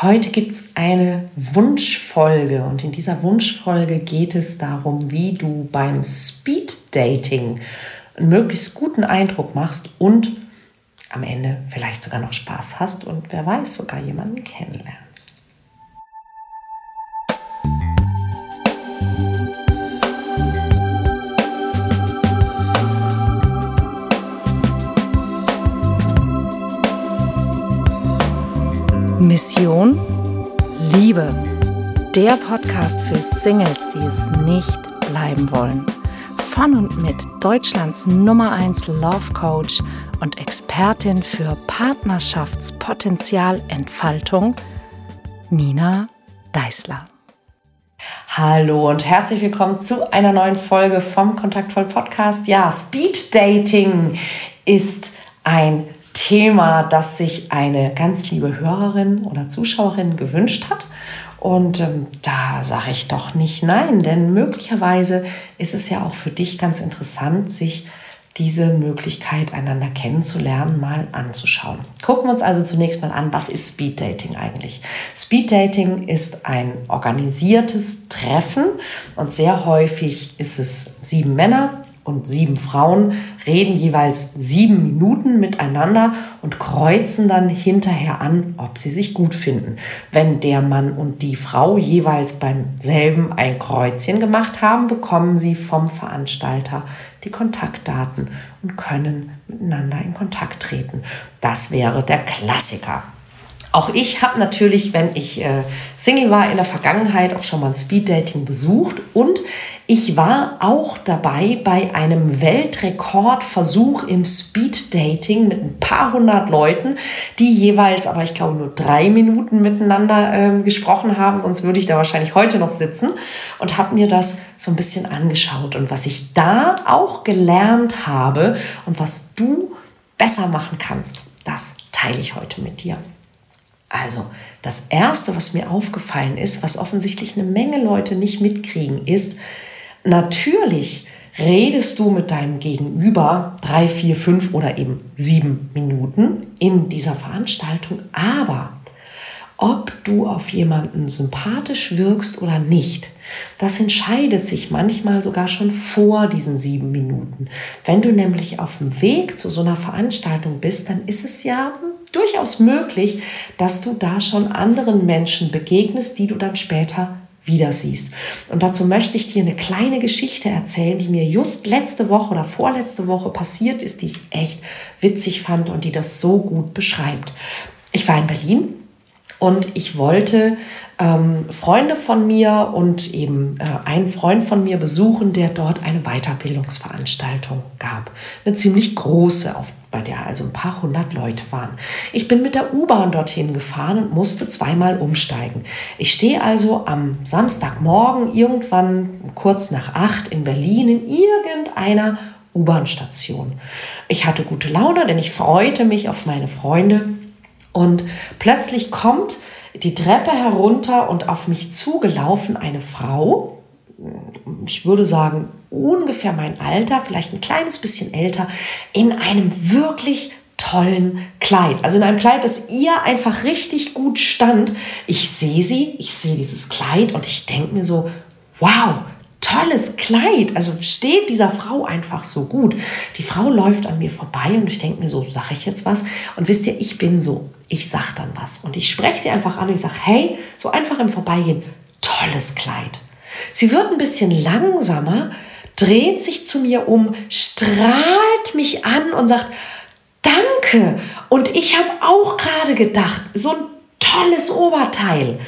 Heute gibt es eine Wunschfolge und in dieser Wunschfolge geht es darum, wie du beim Speed Dating einen möglichst guten Eindruck machst und am Ende vielleicht sogar noch Spaß hast und wer weiß, sogar jemanden kennenlernst. Mission Liebe. Der Podcast für Singles, die es nicht bleiben wollen. Von und mit Deutschlands Nummer 1 Love Coach und Expertin für Partnerschaftspotenzialentfaltung, Nina Deißler. Hallo und herzlich willkommen zu einer neuen Folge vom Kontaktvoll Podcast. Ja, Speed Dating ist ein Thema, das sich eine ganz liebe Hörerin oder Zuschauerin gewünscht hat. Und ähm, da sage ich doch nicht nein, denn möglicherweise ist es ja auch für dich ganz interessant, sich diese Möglichkeit, einander kennenzulernen, mal anzuschauen. Gucken wir uns also zunächst mal an, was ist Speed Dating eigentlich? Speed Dating ist ein organisiertes Treffen und sehr häufig ist es sieben Männer, und sieben Frauen reden jeweils sieben Minuten miteinander und kreuzen dann hinterher an, ob sie sich gut finden. Wenn der Mann und die Frau jeweils beim selben ein Kreuzchen gemacht haben, bekommen sie vom Veranstalter die Kontaktdaten und können miteinander in Kontakt treten. Das wäre der Klassiker. Auch ich habe natürlich, wenn ich äh, Single war in der Vergangenheit, auch schon mal ein Speeddating besucht. Und ich war auch dabei bei einem Weltrekordversuch im Speeddating mit ein paar hundert Leuten, die jeweils, aber ich glaube nur drei Minuten miteinander äh, gesprochen haben, sonst würde ich da wahrscheinlich heute noch sitzen. Und habe mir das so ein bisschen angeschaut. Und was ich da auch gelernt habe und was du besser machen kannst, das teile ich heute mit dir. Also, das Erste, was mir aufgefallen ist, was offensichtlich eine Menge Leute nicht mitkriegen, ist, natürlich redest du mit deinem Gegenüber drei, vier, fünf oder eben sieben Minuten in dieser Veranstaltung, aber ob du auf jemanden sympathisch wirkst oder nicht, das entscheidet sich manchmal sogar schon vor diesen sieben Minuten. Wenn du nämlich auf dem Weg zu so einer Veranstaltung bist, dann ist es ja durchaus möglich, dass du da schon anderen Menschen begegnest, die du dann später wieder siehst. Und dazu möchte ich dir eine kleine Geschichte erzählen, die mir just letzte Woche oder vorletzte Woche passiert ist, die ich echt witzig fand und die das so gut beschreibt. Ich war in Berlin und ich wollte ähm, Freunde von mir und eben äh, einen Freund von mir besuchen, der dort eine Weiterbildungsveranstaltung gab. Eine ziemlich große, auf, bei der also ein paar hundert Leute waren. Ich bin mit der U-Bahn dorthin gefahren und musste zweimal umsteigen. Ich stehe also am Samstagmorgen irgendwann kurz nach acht in Berlin in irgendeiner U-Bahn-Station. Ich hatte gute Laune, denn ich freute mich auf meine Freunde und plötzlich kommt die Treppe herunter und auf mich zugelaufen eine Frau, ich würde sagen ungefähr mein Alter, vielleicht ein kleines bisschen älter, in einem wirklich tollen Kleid. Also in einem Kleid, das ihr einfach richtig gut stand. Ich sehe sie, ich sehe dieses Kleid und ich denke mir so, wow, tolles Kleid. Also steht dieser Frau einfach so gut. Die Frau läuft an mir vorbei und ich denke mir so, sage ich jetzt was? Und wisst ihr, ich bin so, ich sag dann was. Und ich spreche sie einfach an und ich sage, hey, so einfach im Vorbeigehen, tolles Kleid. Sie wird ein bisschen langsamer, dreht sich zu mir um, strahlt mich an und sagt, danke. Und ich habe auch gerade gedacht, so ein tolles Oberteil.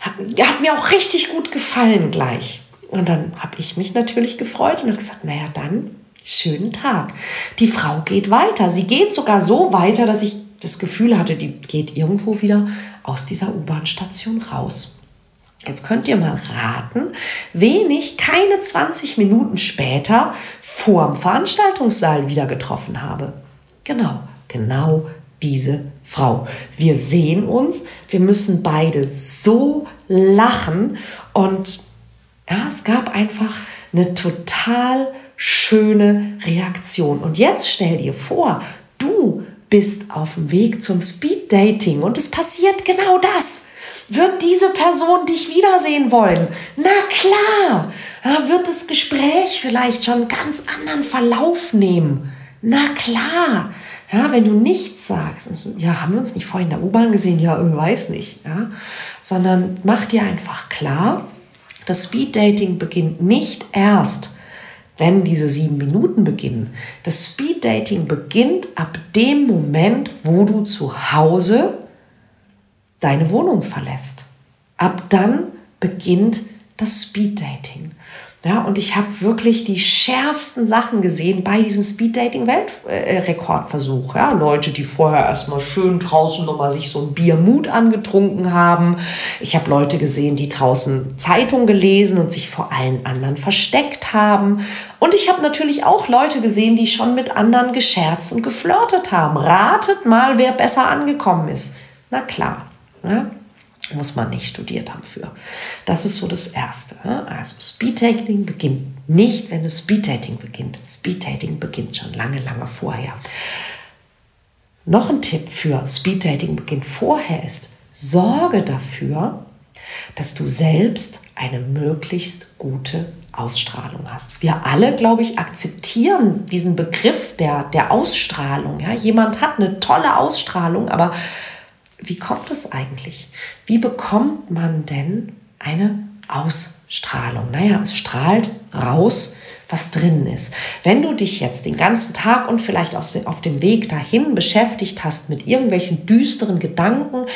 Hat, hat mir auch richtig gut gefallen gleich. Und dann habe ich mich natürlich gefreut und habe gesagt, naja, dann schönen Tag. Die Frau geht weiter. Sie geht sogar so weiter, dass ich das Gefühl hatte, die geht irgendwo wieder aus dieser U-Bahn-Station raus. Jetzt könnt ihr mal raten, wen ich keine 20 Minuten später vorm Veranstaltungssaal wieder getroffen habe. Genau, genau diese Frau. Wir sehen uns, wir müssen beide so lachen und ja, es gab einfach eine total schöne Reaktion. Und jetzt stell dir vor, du bist auf dem Weg zum Speed Dating und es passiert genau das. Wird diese Person dich wiedersehen wollen? Na klar. Ja, wird das Gespräch vielleicht schon einen ganz anderen Verlauf nehmen? Na klar. Ja, wenn du nichts sagst, ja, haben wir uns nicht vorhin in der U-Bahn gesehen? Ja, weiß nicht. Ja, sondern mach dir einfach klar, das Speed-Dating beginnt nicht erst, wenn diese sieben Minuten beginnen. Das Speed-Dating beginnt ab dem Moment, wo du zu Hause deine Wohnung verlässt. Ab dann beginnt das Speed-Dating. Ja, und ich habe wirklich die schärfsten Sachen gesehen bei diesem Speed-Dating-Weltrekordversuch. Ja, Leute, die vorher erstmal schön draußen nochmal sich so ein Biermut angetrunken haben. Ich habe Leute gesehen, die draußen Zeitung gelesen und sich vor allen anderen versteckt haben. Und ich habe natürlich auch Leute gesehen, die schon mit anderen gescherzt und geflirtet haben. Ratet mal, wer besser angekommen ist. Na klar. Ja? Muss man nicht studiert haben für. Das ist so das Erste. Also Speeddating beginnt nicht, wenn das Speeddating beginnt. Speeddating beginnt schon lange, lange vorher. Noch ein Tipp für Speeddating beginnt vorher ist, sorge dafür, dass du selbst eine möglichst gute Ausstrahlung hast. Wir alle, glaube ich, akzeptieren diesen Begriff der, der Ausstrahlung. Ja? Jemand hat eine tolle Ausstrahlung, aber wie kommt es eigentlich? Wie bekommt man denn eine Ausstrahlung? Naja, es strahlt raus, was drin ist. Wenn du dich jetzt den ganzen Tag und vielleicht auf dem Weg dahin beschäftigt hast mit irgendwelchen düsteren Gedanken,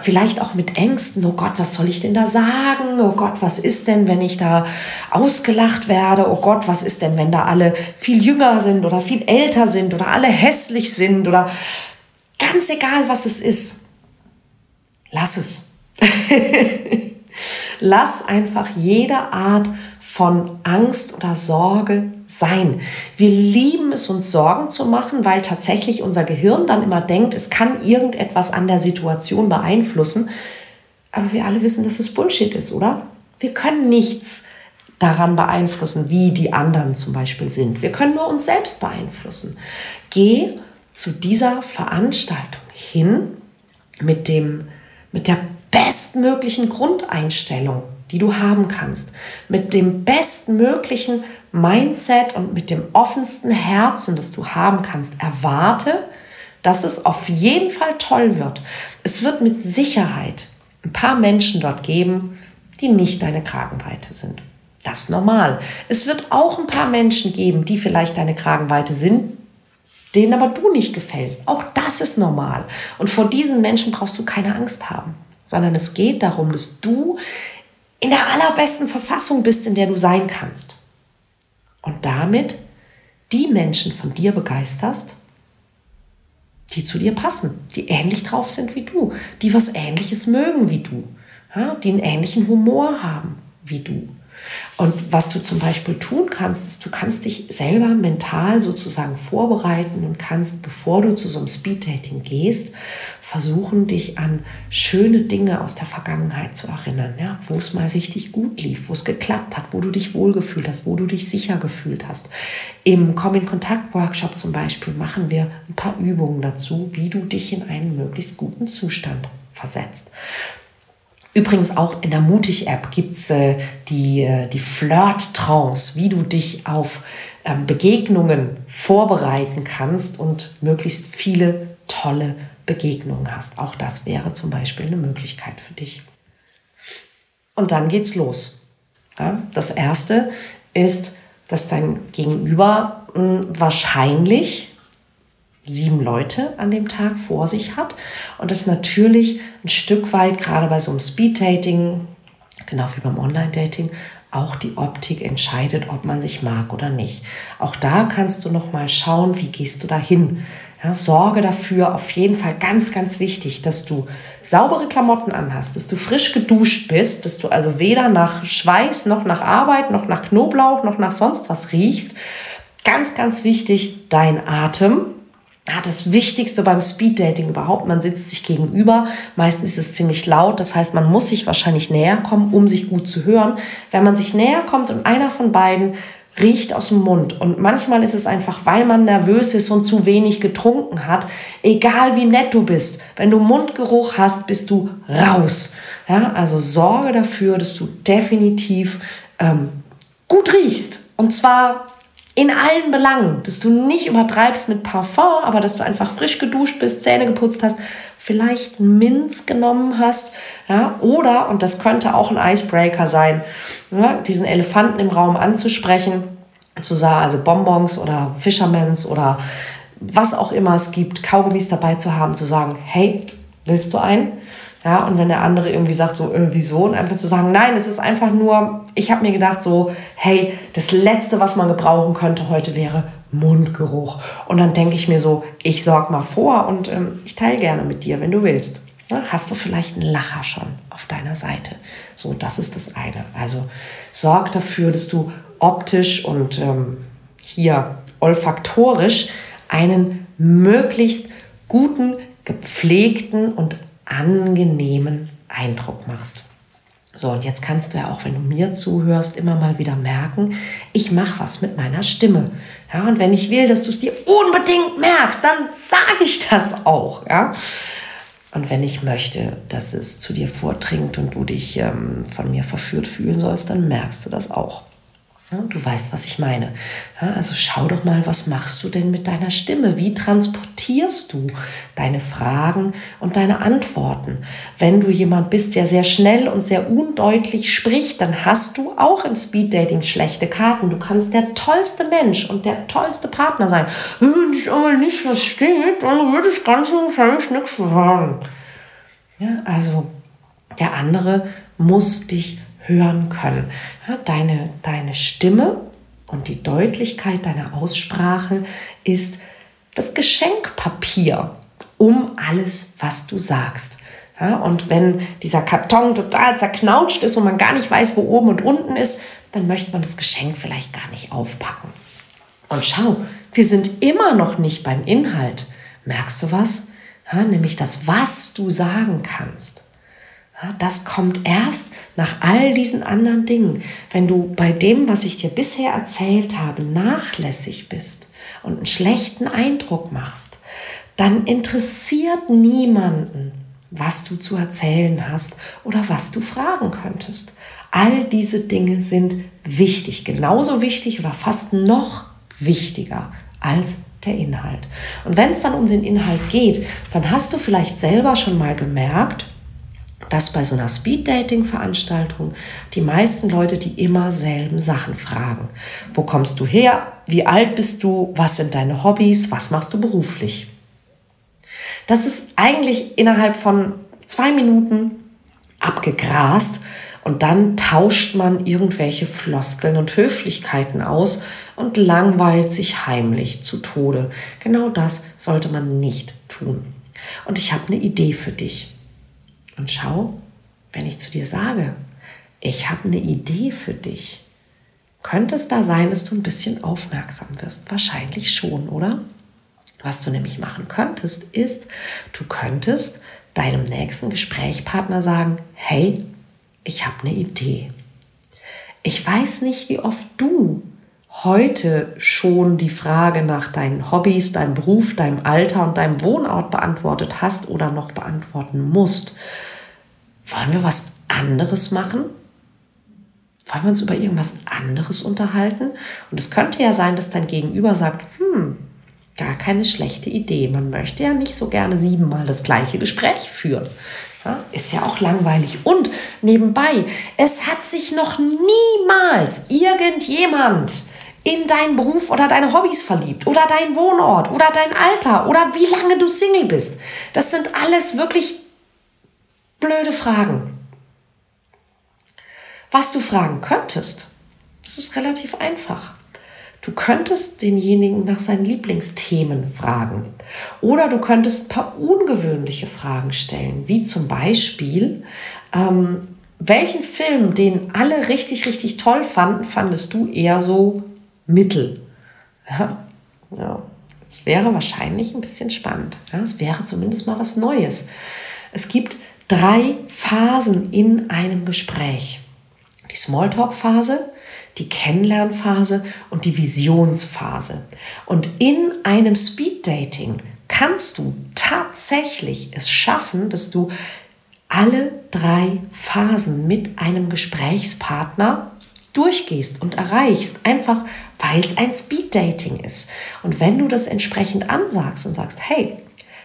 vielleicht auch mit Ängsten, oh Gott, was soll ich denn da sagen? Oh Gott, was ist denn, wenn ich da ausgelacht werde? Oh Gott, was ist denn, wenn da alle viel jünger sind oder viel älter sind oder alle hässlich sind oder ganz egal, was es ist lass es. lass einfach jede Art von Angst oder Sorge sein. Wir lieben es, uns Sorgen zu machen, weil tatsächlich unser Gehirn dann immer denkt, es kann irgendetwas an der Situation beeinflussen. Aber wir alle wissen, dass es Bullshit ist, oder? Wir können nichts daran beeinflussen, wie die anderen zum Beispiel sind. Wir können nur uns selbst beeinflussen. Geh zu dieser Veranstaltung hin mit dem mit der bestmöglichen Grundeinstellung, die du haben kannst, mit dem bestmöglichen Mindset und mit dem offensten Herzen, das du haben kannst, erwarte, dass es auf jeden Fall toll wird. Es wird mit Sicherheit ein paar Menschen dort geben, die nicht deine Kragenweite sind. Das ist normal. Es wird auch ein paar Menschen geben, die vielleicht deine Kragenweite sind, denen aber du nicht gefällst. Auch das ist normal. Und vor diesen Menschen brauchst du keine Angst haben, sondern es geht darum, dass du in der allerbesten Verfassung bist, in der du sein kannst. Und damit die Menschen von dir begeisterst, die zu dir passen, die ähnlich drauf sind wie du, die was Ähnliches mögen wie du, die einen ähnlichen Humor haben wie du. Und was du zum Beispiel tun kannst, ist, du kannst dich selber mental sozusagen vorbereiten und kannst, bevor du zu so einem Speed-Dating gehst, versuchen, dich an schöne Dinge aus der Vergangenheit zu erinnern, ja, wo es mal richtig gut lief, wo es geklappt hat, wo du dich wohlgefühlt hast, wo du dich sicher gefühlt hast. Im Komm-in-Kontakt-Workshop zum Beispiel machen wir ein paar Übungen dazu, wie du dich in einen möglichst guten Zustand versetzt. Übrigens auch in der Mutig-App gibt es äh, die, äh, die Flirt-Trance, wie du dich auf ähm, Begegnungen vorbereiten kannst und möglichst viele tolle Begegnungen hast. Auch das wäre zum Beispiel eine Möglichkeit für dich. Und dann geht's los. Ja, das erste ist, dass dein Gegenüber mh, hm, wahrscheinlich sieben Leute an dem Tag vor sich hat und das natürlich ein Stück weit, gerade bei so einem Speed-Dating, genau wie beim Online-Dating, auch die Optik entscheidet, ob man sich mag oder nicht. Auch da kannst du noch mal schauen, wie gehst du dahin. Ja, sorge dafür, auf jeden Fall ganz, ganz wichtig, dass du saubere Klamotten anhast, dass du frisch geduscht bist, dass du also weder nach Schweiß noch nach Arbeit noch nach Knoblauch noch nach sonst was riechst. Ganz, ganz wichtig, dein Atem ja, das Wichtigste beim Speeddating überhaupt, man sitzt sich gegenüber, meistens ist es ziemlich laut, das heißt, man muss sich wahrscheinlich näher kommen, um sich gut zu hören. Wenn man sich näher kommt und einer von beiden riecht aus dem Mund. Und manchmal ist es einfach, weil man nervös ist und zu wenig getrunken hat, egal wie nett du bist, wenn du Mundgeruch hast, bist du raus. Ja, also sorge dafür, dass du definitiv ähm, gut riechst. Und zwar in allen Belangen, dass du nicht übertreibst mit Parfum, aber dass du einfach frisch geduscht bist, Zähne geputzt hast, vielleicht Minz genommen hast, ja, oder, und das könnte auch ein Icebreaker sein, ja, diesen Elefanten im Raum anzusprechen, zu sagen, also Bonbons oder Fishermans oder was auch immer es gibt, Kaugummis dabei zu haben, zu sagen, hey, willst du einen? Ja, und wenn der andere irgendwie sagt, so, irgendwie so, und einfach zu sagen, nein, es ist einfach nur, ich habe mir gedacht, so, hey, das Letzte, was man gebrauchen könnte heute wäre Mundgeruch. Und dann denke ich mir so, ich sorge mal vor und ähm, ich teile gerne mit dir, wenn du willst. Ja, hast du vielleicht einen Lacher schon auf deiner Seite? So, das ist das eine. Also sorg dafür, dass du optisch und ähm, hier olfaktorisch einen möglichst guten, gepflegten und angenehmen Eindruck machst. So, und jetzt kannst du ja auch, wenn du mir zuhörst, immer mal wieder merken, ich mache was mit meiner Stimme. Ja, und wenn ich will, dass du es dir unbedingt merkst, dann sage ich das auch. Ja. Und wenn ich möchte, dass es zu dir vordringt und du dich ähm, von mir verführt fühlen sollst, dann merkst du das auch. Ja, du weißt, was ich meine. Ja, also schau doch mal, was machst du denn mit deiner Stimme? Wie transportierst du deine Fragen und deine Antworten? Wenn du jemand bist, der sehr schnell und sehr undeutlich spricht, dann hast du auch im Speeddating schlechte Karten. Du kannst der tollste Mensch und der tollste Partner sein. Wenn ich aber nicht versteht, dann würde ich ganz wahrscheinlich nichts sagen. Ja, also der andere muss dich hören können. Ja, deine, deine Stimme und die Deutlichkeit deiner Aussprache ist das Geschenkpapier um alles, was du sagst. Ja, und wenn dieser Karton total zerknautscht ist und man gar nicht weiß, wo oben und unten ist, dann möchte man das Geschenk vielleicht gar nicht aufpacken. Und schau, wir sind immer noch nicht beim Inhalt. Merkst du was? Ja, nämlich das, was du sagen kannst. Das kommt erst nach all diesen anderen Dingen. Wenn du bei dem, was ich dir bisher erzählt habe, nachlässig bist und einen schlechten Eindruck machst, dann interessiert niemanden, was du zu erzählen hast oder was du fragen könntest. All diese Dinge sind wichtig, genauso wichtig oder fast noch wichtiger als der Inhalt. Und wenn es dann um den Inhalt geht, dann hast du vielleicht selber schon mal gemerkt, dass bei so einer Speed-Dating-Veranstaltung die meisten Leute die immer selben Sachen fragen. Wo kommst du her? Wie alt bist du? Was sind deine Hobbys? Was machst du beruflich? Das ist eigentlich innerhalb von zwei Minuten abgegrast und dann tauscht man irgendwelche Floskeln und Höflichkeiten aus und langweilt sich heimlich zu Tode. Genau das sollte man nicht tun. Und ich habe eine Idee für dich. Und schau, wenn ich zu dir sage, ich habe eine Idee für dich, könnte es da sein, dass du ein bisschen aufmerksam wirst? Wahrscheinlich schon, oder? Was du nämlich machen könntest, ist, du könntest deinem nächsten Gesprächspartner sagen, hey, ich habe eine Idee. Ich weiß nicht, wie oft du heute schon die Frage nach deinen Hobbys, deinem Beruf, deinem Alter und deinem Wohnort beantwortet hast oder noch beantworten musst. Wollen wir was anderes machen? Wollen wir uns über irgendwas anderes unterhalten? Und es könnte ja sein, dass dein Gegenüber sagt, hm, gar keine schlechte Idee. Man möchte ja nicht so gerne siebenmal das gleiche Gespräch führen. Ja, ist ja auch langweilig. Und nebenbei, es hat sich noch niemals irgendjemand in deinen Beruf oder deine Hobbys verliebt oder dein Wohnort oder dein Alter oder wie lange du Single bist. Das sind alles wirklich blöde Fragen. Was du fragen könntest, das ist relativ einfach. Du könntest denjenigen nach seinen Lieblingsthemen fragen. Oder du könntest ein paar ungewöhnliche Fragen stellen, wie zum Beispiel, ähm, welchen Film, den alle richtig, richtig toll fanden, fandest du eher so mittel. Ja, ja. Es wäre wahrscheinlich ein bisschen spannend. Ja, es wäre zumindest mal was Neues. Es gibt drei Phasen in einem Gespräch. Die Smalltalk-Phase, die Kennenlernphase und die Visionsphase. Und in einem Speed Dating kannst du tatsächlich es schaffen, dass du alle drei Phasen mit einem Gesprächspartner durchgehst und erreichst, einfach weil es ein Speed Dating ist. Und wenn du das entsprechend ansagst und sagst, hey,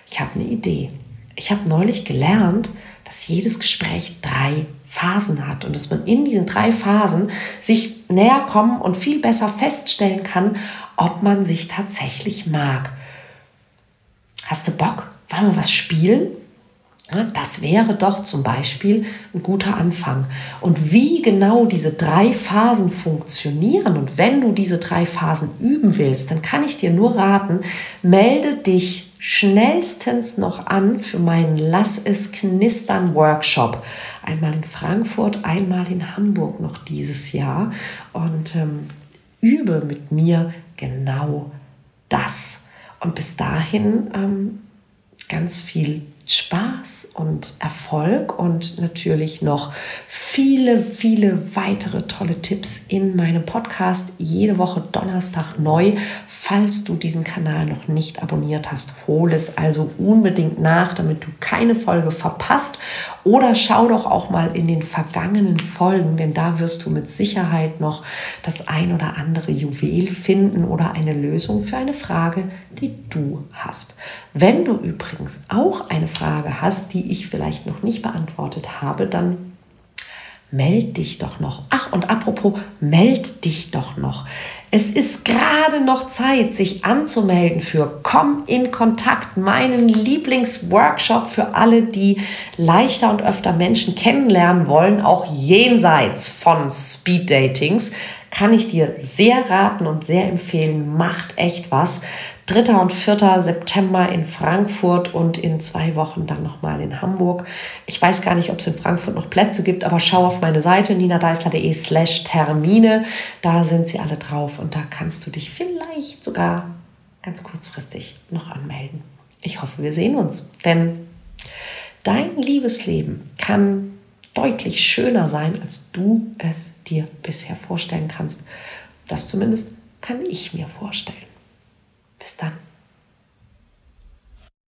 ich habe eine Idee. Ich habe neulich gelernt, dass jedes Gespräch drei Phasen hat und dass man in diesen drei Phasen sich näher kommen und viel besser feststellen kann, ob man sich tatsächlich mag. Hast du Bock? Wollen wir was spielen? Das wäre doch zum Beispiel ein guter Anfang. Und wie genau diese drei Phasen funktionieren und wenn du diese drei Phasen üben willst, dann kann ich dir nur raten, melde dich schnellstens noch an für meinen Lass es knistern Workshop. Einmal in Frankfurt, einmal in Hamburg noch dieses Jahr. Und ähm, übe mit mir genau das. Und bis dahin ähm, ganz viel Spaß und Erfolg und natürlich noch viele, viele weitere tolle Tipps in meinem Podcast. Jede Woche Donnerstag neu. Falls du diesen Kanal noch nicht abonniert hast, hol es also unbedingt nach, damit du keine Folge verpasst. Oder schau doch auch mal in den vergangenen Folgen, denn da wirst du mit Sicherheit noch das ein oder andere Juwel finden oder eine Lösung für eine Frage, die du hast. Wenn du übrigens auch eine Frage hast, die ich vielleicht noch nicht beantwortet habe, dann meld dich doch noch. Ach, und apropos, meld dich doch noch. Es ist gerade noch Zeit, sich anzumelden für Komm in Kontakt, meinen Lieblingsworkshop für alle, die leichter und öfter Menschen kennenlernen wollen, auch jenseits von Speed Datings kann ich dir sehr raten und sehr empfehlen. Macht echt was. 3. und 4. September in Frankfurt und in zwei Wochen dann nochmal in Hamburg. Ich weiß gar nicht, ob es in Frankfurt noch Plätze gibt, aber schau auf meine Seite ninadeisler.de slash Termine. Da sind sie alle drauf und da kannst du dich vielleicht sogar ganz kurzfristig noch anmelden. Ich hoffe, wir sehen uns, denn dein Liebesleben kann deutlich schöner sein, als du es dir bisher vorstellen kannst. Das zumindest kann ich mir vorstellen. Bis dann.